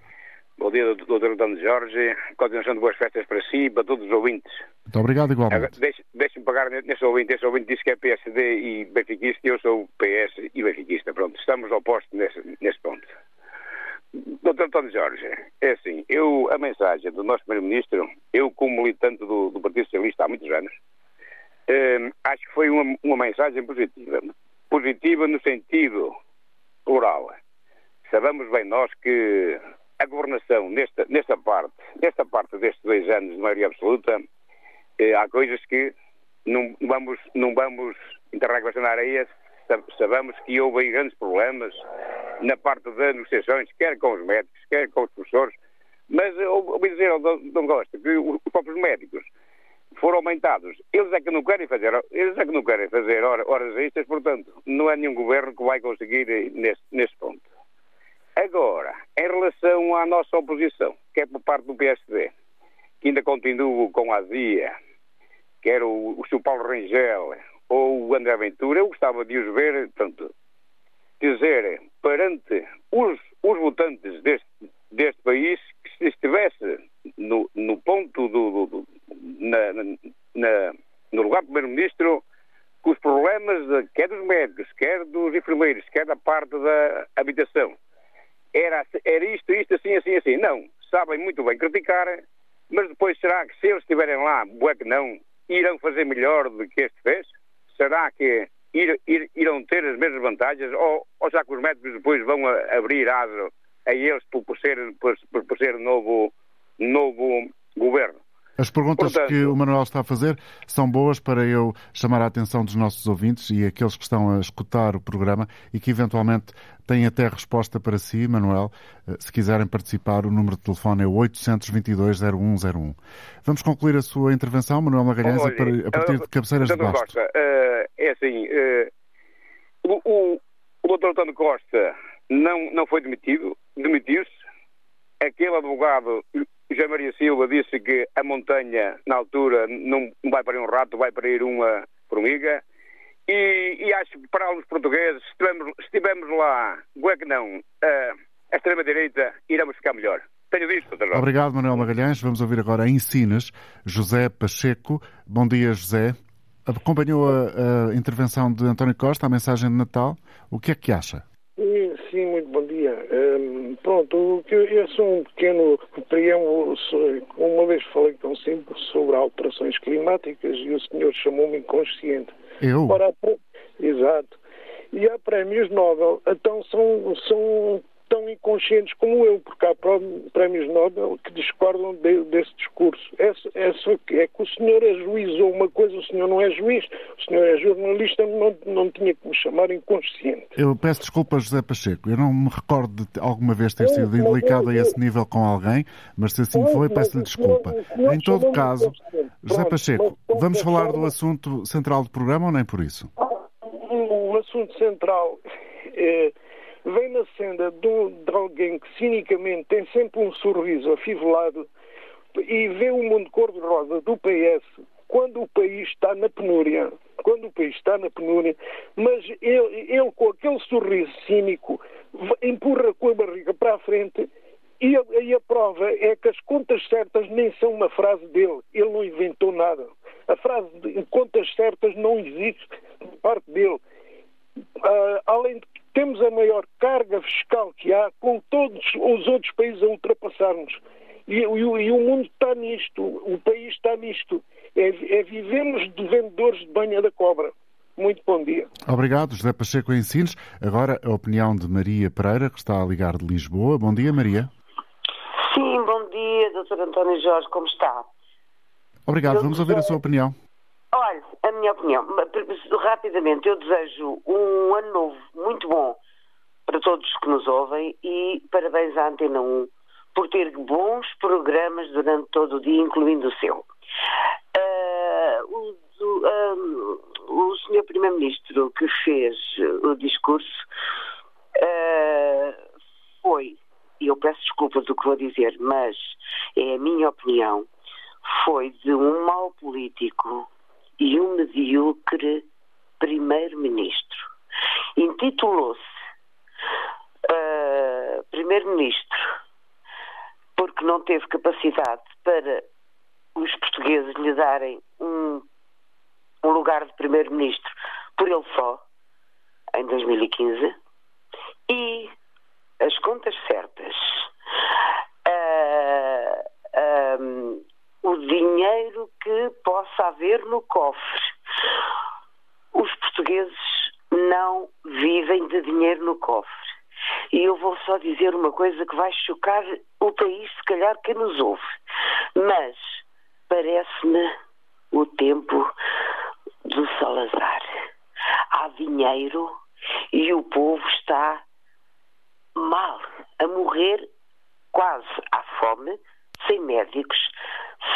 Bom dia, doutor Antônio Jorge. Continuação de boas festas para si e para todos os ouvintes. Muito obrigado, igualmente. Deixe-me pagar neste ouvinte. Este ouvinte disse que é PSD e benfiquista e eu sou PS e benfiquista. Pronto, estamos opostos nesse, nesse ponto. Doutor António Jorge, é assim, eu, a mensagem do nosso Primeiro-Ministro, eu como militante do, do, Partido Socialista há muitos anos, eh, acho que foi uma, uma mensagem positiva. Positiva no sentido plural. Sabemos bem nós que governação nesta, nesta parte, nesta parte destes dois anos de maioria absoluta, eh, há coisas que não vamos, não vamos a na areia. Sabemos que houve grandes problemas na parte das negociações, quer com os médicos, quer com os professores, mas ouvi dizer ao Dom Costa que os próprios médicos foram aumentados. Eles é que não querem fazer, eles é que não querem fazer horas extras, portanto, não é nenhum governo que vai conseguir nesse, nesse ponto. Agora, em relação à nossa oposição, que é por parte do PSD, que ainda continua com a azia, quer o, o Sr. Paulo Rangel ou o André Ventura, eu gostava de os ver, portanto, dizer perante os, os votantes deste, deste país que se estivesse no, no ponto do, do, na, na, no lugar do Primeiro-Ministro que os problemas quer dos médicos, quer dos enfermeiros, quer da parte da habitação, era, era isto, isto, assim, assim, assim. Não, sabem muito bem criticar, mas depois será que se eles estiverem lá, bué que não, irão fazer melhor do que este fez? Será que ir, ir, irão ter as mesmas vantagens ou, ou já que os médicos depois vão a, abrir aso a eles por, por, ser, por, por ser novo, novo governo? As perguntas Portanto, que o Manuel está a fazer são boas para eu chamar a atenção dos nossos ouvintes e aqueles que estão a escutar o programa e que eventualmente têm até resposta para si, Manuel. Eh, se quiserem participar, o número de telefone é 822-0101. Vamos concluir a sua intervenção, Manuel Magalhães, Olha, a partir de cabeceiras de basto. Costa, eh, é assim, eh, o, o, o doutor António Costa não, não foi demitido, demitiu-se. Aquele advogado, José Maria Silva, disse que a montanha, na altura, não, vai para ir um rato, vai para ir uma formiga. E, e acho que para os portugueses, se estivermos, lá, o é que não, a extrema-direita, iremos ficar melhor. Tenho visto, doutor. Obrigado, Manuel Magalhães. Vamos ouvir agora em Sines, José Pacheco. Bom dia, José. Acompanhou a, a intervenção de António Costa, a mensagem de Natal. O que é que acha? Sim, muito bom dia. Hum, pronto, o que eu, sou um pequeno preâmbulo. Uma vez falei consigo sobre alterações climáticas e o senhor chamou-me inconsciente. Eu? Pré- exato. E há prémios Nobel, então são, são tão inconscientes como eu, porque há prémios Nobel que discordam de- desse discurso. É, é, é que o senhor ajuizou uma coisa, o senhor não é juiz, o senhor é jornalista, não, não tinha que me chamar inconsciente. Eu peço desculpa, José Pacheco. Eu não me recordo de alguma vez ter sido indelicado a esse nível com alguém, mas se assim foi, peço-lhe desculpa. Em todo caso, José Pacheco, vamos falar do assunto central do programa ou nem por isso? o assunto central é, vem na senda de, um- de alguém que cinicamente tem sempre um sorriso afivelado e vê o mundo cor-de-rosa do PS quando o país está na penúria, quando o país está na penúria, mas ele, ele com aquele sorriso cínico empurra com a barriga para a frente e a, e a prova é que as contas certas nem são uma frase dele. Ele não inventou nada. A frase de contas certas não existe de parte dele. Ah, além de temos a maior carga fiscal que há, com todos os outros países a ultrapassarmos. E, e o- e o mundo está nisto, o país está nisto. É, é vivemos de vendedores de banha da cobra. Muito bom dia. Obrigado, José Pacheco em Sines. Agora a opinião de Maria Pereira, que está a ligar de Lisboa. Bom dia, Maria. Sim, bom dia, Dr. António Jorge, como está? Obrigado, Eu vamos ouvir a sua opinião. Olha, a minha opinião, rapidamente, eu desejo um ano novo muito bom para todos que nos ouvem e parabéns à Antena 1 por ter bons programas durante todo o dia, incluindo o seu. Ah, o, do- ah, o senhor Primeiro-Ministro que fez o discurso ah, foi, e eu peço desculpa do que vou dizer, mas é a minha opinião, foi de um mau político e um medíocre primeiro-ministro. Intitulou-se ah, primeiro-ministro porque não teve capacidade para os portugueses lhe darem um, um lugar de primeiro-ministro por ele só, em 2015, e as contas certas. Ah, o dinheiro que possa haver no cofre. Os portugueses não vivem de dinheiro no cofre. E eu vou só dizer uma coisa que vai chocar o país, se calhar, que nos ouve. Mas parece-me o tempo do Salazar. Há dinheiro e o povo está mal, a morrer quase à fome, sem médicos,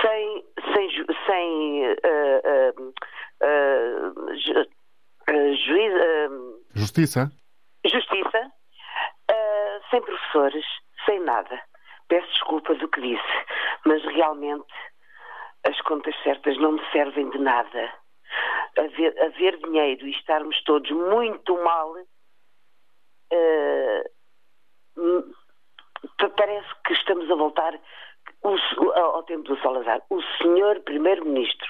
sem, sem, sem eh, eh, ju- juiz, Justiça? justiça, sem professores, sem nada. Peço desculpa do que disse, mas realmente as contas certas não me servem de nada. Haver, haver dinheiro e estarmos todos muito mal, pa- parece que estamos a voltar o ao tempo do Salazar. O senhor Primeiro-Ministro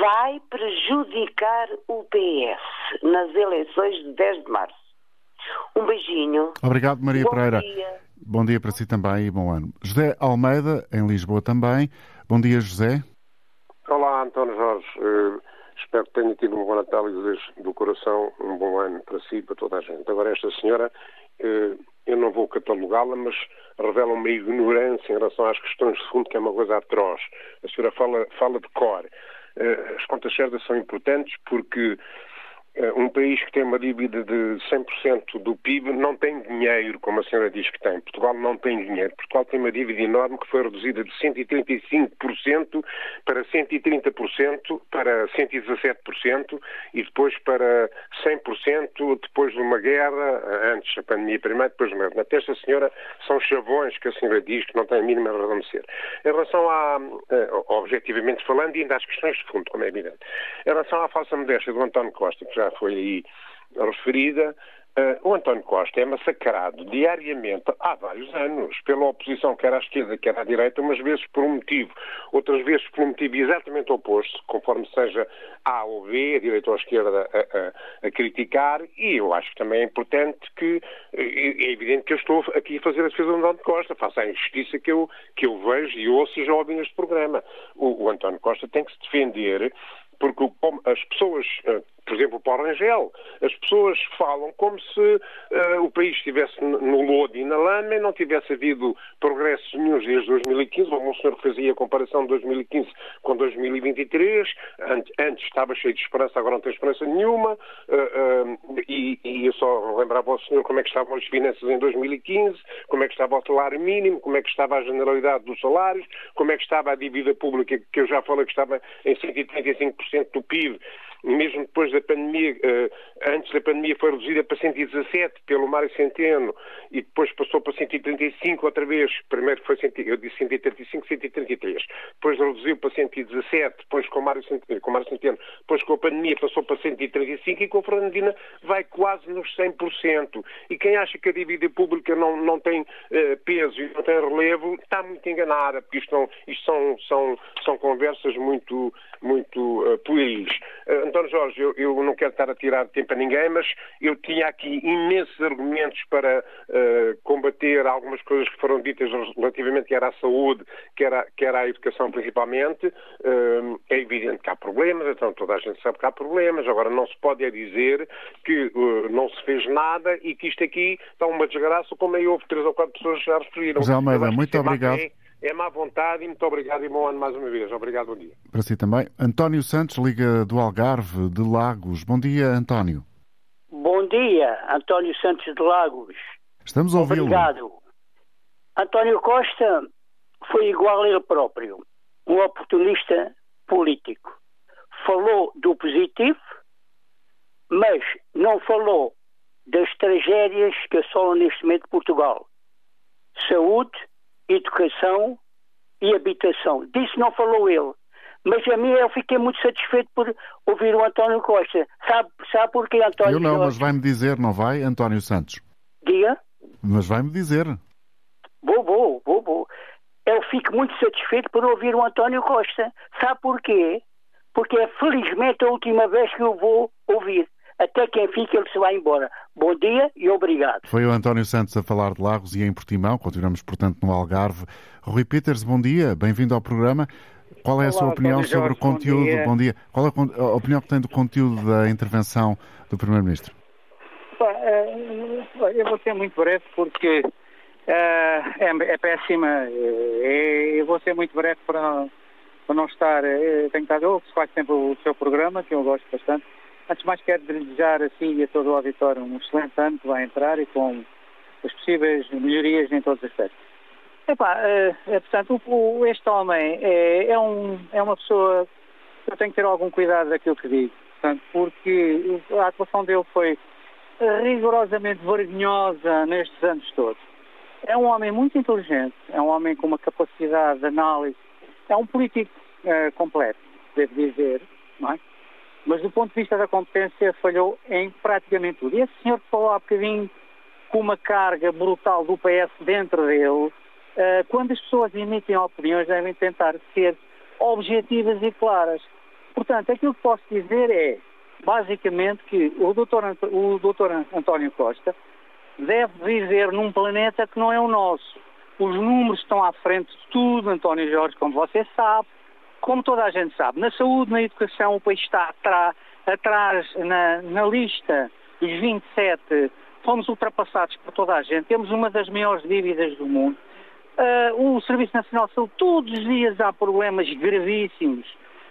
vai prejudicar o PS nas eleições de 10 de março. Um beijinho. Obrigado, Maria Bom Pereira. dia. Bom dia para si também e bom ano. José Almeida, em Lisboa também. Bom dia, José. Olá, António Jorge. Eh, Espero que tenha tido um bom Natal e desejo do coração um bom ano para si e para toda a gente. Agora, esta senhora, eh, eu não vou catalogá-la, mas revela uma ignorância em relação às questões de fundo, que é uma coisa atroz. A senhora fala, fala de cor. Eh, as contas certas são importantes porque um país que tem uma dívida de 100% do PIB não tem dinheiro, como a senhora diz que tem. Portugal não tem dinheiro. Portugal tem uma dívida enorme que foi reduzida de 135% para 130%, para 117% e depois para 100% depois de uma guerra, antes da pandemia primeiro, depois de uma guerra. Até esta senhora são chavões que a senhora diz que não tem a mínima razão de ser. Em relação a, eh, objetivamente falando, e ainda às questões de fundo, como é evidente, em relação à falsa modéstia do António Costa, que já já foi aí referida, Uh, o António Costa é massacrado diariamente há vários anos pela oposição, quer à esquerda, quer à direita, umas vezes por um motivo, outras vezes por um motivo exatamente oposto, conforme seja A ou B, a direita ou a esquerda a, a, a criticar, e eu acho que também é importante que, é, é evidente que eu estou aqui a fazer a defesa do António Costa, faça a injustiça que eu, que eu vejo e ouço e já ouvi neste programa. O, o António Costa tem que se defender porque as pessoas, eh, por exemplo, o Paulo Rangel, as pessoas falam como se uh, o país estivesse no lodo e na lama e não tivesse havido progressos nenhum desde 2015. O senhor fazia a comparação de 2015 com 2023. Antes, antes, estava cheio de esperança, agora não tem esperança nenhuma. Uh, uh, e, e, eu só lembrava ao senhor como é que estavam as finanças em 2015, como é que estava o salário mínimo, como é que estava a generalidade dos salários, como é que estava a dívida pública, que eu já falei que estava em 135% do PIB mesmo depois da pandemia, eh, antes da pandemia foi reduzida para 117 pelo Mário Centeno e depois passou para 135 outra vez. Primeiro foi, eu disse 135, 133. Depois reduziu para 117, depois com o Mário Centeno, com o Mário Centeno depois com a pandemia passou para 135 e com a Fernandina vai quase nos 100%. E quem acha que a dívida pública não, não tem uh, peso e não tem relevo está muito enganada, porque isto, não, isto são, são, são conversas muito, muito uh, pueris. Uh, António Jorge, eu, eu, não quero estar a tirar tempo a ninguém, mas eu tinha aqui imensos argumentos para uh, combater algumas coisas que foram ditas relativamente quer à saúde, quer à, quer à educação principalmente. Uh, é evidente que há problemas, então toda a gente sabe que há problemas. Agora, não se pode é dizer que uh, não se fez nada e que isto aqui está uma desgraça, como aí houve três ou quatro pessoas que já referiram. José Almeida, muito obrigado. É, é má vontade e muito obrigado e bom ano mais uma vez. Obrigado, bom dia. Para si também. António Santos, Liga do Algarve, de Lagos. Bom dia, António. Bom dia, António Santos de Lagos. Estamos a ouvi-lo. Obrigado. António Costa foi igual a ele próprio, um oportunista político. Falou do positivo, mas não falou das tragédias que assolam neste momento Portugal. Saúde, educação e habitação. Disso não falou ele. Mas a mim eu fiquei muito satisfeito por ouvir o António Costa. Sabe, sabe porquê, António Eu não, Costa? mas vai-me dizer, não vai, António Santos? Diga. Mas vai-me dizer. Vou, vou, vou, vou. Eu fico muito satisfeito por ouvir o António Costa. Sabe porquê? Porque é felizmente a última vez que eu vou ouvir até que enfim que ele se vai embora. Bom dia e obrigado. Foi o António Santos a falar de Lagos e em Portimão, continuamos portanto no Algarve. Rui Peters, bom dia, bem-vindo ao programa. Qual é a Olá, sua opinião Jorge, sobre o conteúdo? Bom dia. bom dia. Qual é a opinião que tem do conteúdo da intervenção do Primeiro-Ministro? Eh, eu vou ser muito breve porque eh, é, é péssima. Eh, eu vou ser muito breve para, para não estar. Tenho estado, eu ouço quase sempre o seu programa, que eu gosto bastante. Antes de mais, quero desejar assim e a todo o auditório um excelente ano que vai entrar e com as possíveis melhorias em todos os aspectos. Epá, é, é, portanto, o, o, este homem é, é, um, é uma pessoa eu tenho que ter algum cuidado daquilo que digo, portanto, porque a atuação dele foi rigorosamente vergonhosa nestes anos todos. É um homem muito inteligente, é um homem com uma capacidade de análise, é um político é, completo, devo dizer, não é? Mas do ponto de vista da competência falhou em praticamente tudo. E esse senhor falou há bocadinho com uma carga brutal do PS dentro dele, Uh, quando as pessoas emitem opiniões, devem tentar ser objetivas e claras. Portanto, aquilo que posso dizer é, basicamente, que o doutor, o doutor António Costa deve viver num planeta que não é o nosso. Os números estão à frente de tudo, António Jorge, como você sabe. Como toda a gente sabe, na saúde, na educação, o país está atrás, na, na lista dos 27, fomos ultrapassados por toda a gente, temos uma das maiores dívidas do mundo. Uh, o Serviço Nacional de Saúde, todos os dias há problemas gravíssimos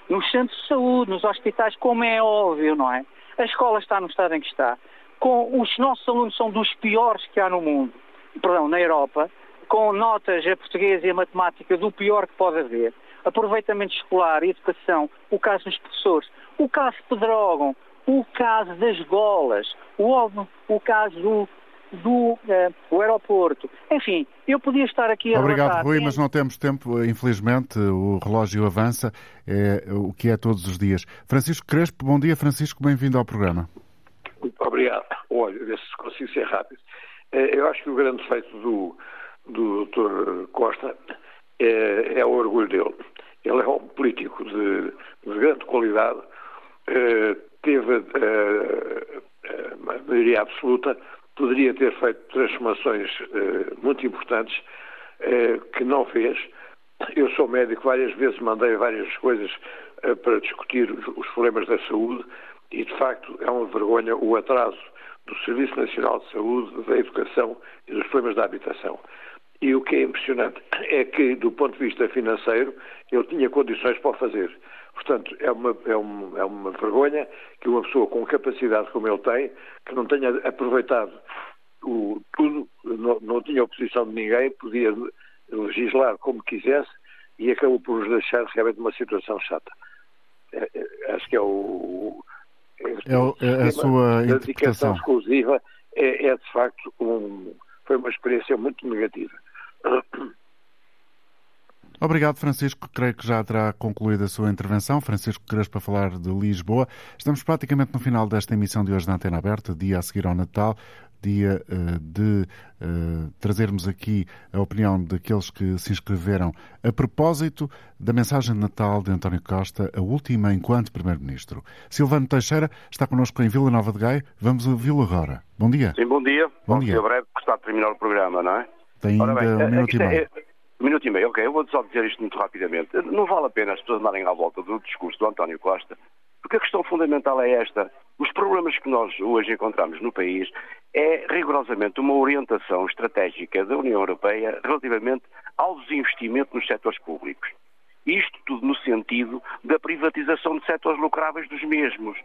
nos centros de saúde, nos hospitais, como é óbvio, não é? A escola está no estado em que está. Com, os nossos alunos são dos piores que há no mundo, perdão, na Europa, com notas a português e a matemática do pior que pode haver. Aproveitamento escolar, educação, o caso dos professores, o caso de Pedrógão, o caso das golas, o, o caso do, do uh, aeroporto. Enfim, eu podia estar aqui a Obrigado, Rui, mas não temos tempo, infelizmente, o relógio avança, é o que é todos os dias. Francisco Crespo, bom dia, Francisco, bem-vindo ao programa. Muito obrigado. Olha, ver se consigo ser rápido. Eh, eu acho que o grande feito do, do Dr. Costa é, é o orgulho dele. Ele é um político de, de grande qualidade, eh, teve a maioria absoluta, poderia ter feito transformações uh, muito importantes uh, que não fez. Eu sou médico, várias vezes mandei várias coisas uh, para discutir os, os, problemas da saúde e, de facto, é uma vergonha o atraso do Serviço Nacional de Saúde, da Educação e dos problemas da habitação. E o que é impressionante é que, do ponto de vista financeiro, ele tinha condições para o fazer. Portanto, é uma, é, uma, é uma vergonha que uma pessoa com capacidade como ele tem, que não tenha aproveitado o, tudo, não, não tinha oposição de ninguém, podia legislar como quisesse e acabou por nos deixar realmente numa situação chata. É, é, acho que é o. É, o, é a sua a dedicação exclusiva é, é, de facto um, foi uma experiência muito negativa. Obrigado, Francisco. Creio que já terá concluído a sua intervenção. Francisco Crespo para falar de Lisboa. Estamos praticamente no final desta emissão de hoje da Antena Aberta, dia a seguir ao Natal dia uh, de uh, trazermos aqui a opinião daqueles que se inscreveram a propósito da mensagem de Natal de António Costa, a última enquanto Primeiro-Ministro. Silvano Teixeira está connosco em Vila Nova de Gaia. Vamos ouvi-lo agora. Bom dia. Sim, bom dia. Bom, bom dia. breve, que está a terminar o programa, não é? Tem ainda bem, um minuto e meio. É, um minuto e meio, ok. Eu vou só dizer isto muito rapidamente. Não vale a pena as pessoas andarem à volta do discurso do António Costa, porque a questão fundamental é esta. Os problemas que nós hoje encontramos no país é rigorosamente uma orientação estratégica da União Europeia relativamente ao desinvestimento nos setores públicos. Isto tudo no sentido da privatização de setores lucráveis dos mesmos.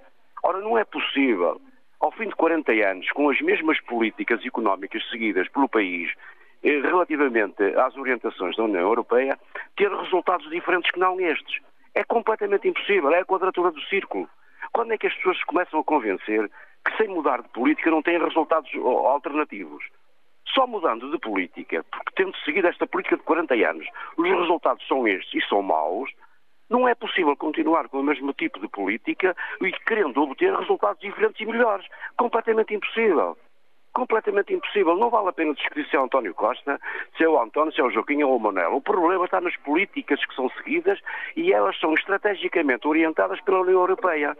Ora, não é possível, ao fim de 40 anos, com as mesmas políticas económicas seguidas pelo país, eh, relativamente às orientações da União Europeia, ter resultados diferentes que não estes. É completamente impossível, é a quadratura do círculo. Quando é que as pessoas começam a convencer que sem mudar de política não têm resultados alternativos? Só mudando de política, porque tendo seguido esta política de 40 anos, os resultados são estes e são maus, não é possível continuar com o mesmo tipo de política e querendo obter resultados diferentes e melhores. Completamente impossível completamente impossível. Não vale a pena discutir se é o António Costa, se é o António, se é o Joaquim ou o Manuel. O problema está nas políticas que são seguidas e elas são estrategicamente orientadas pela União Europeia.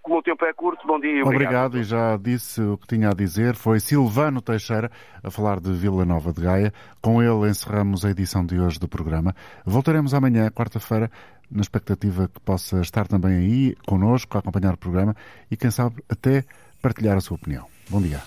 Como o tempo é curto, bom dia e obrigado. Obrigado, e já disse o que tinha a dizer. Foi Silvano Teixeira a falar de Vila Nova de Gaia. Com ele encerramos a edição de hoje do programa. Voltaremos amanhã, quarta-feira, na expectativa que possa estar também aí, connosco, a acompanhar o programa e, quem sabe, até partilhar a sua opinião. Bom dia.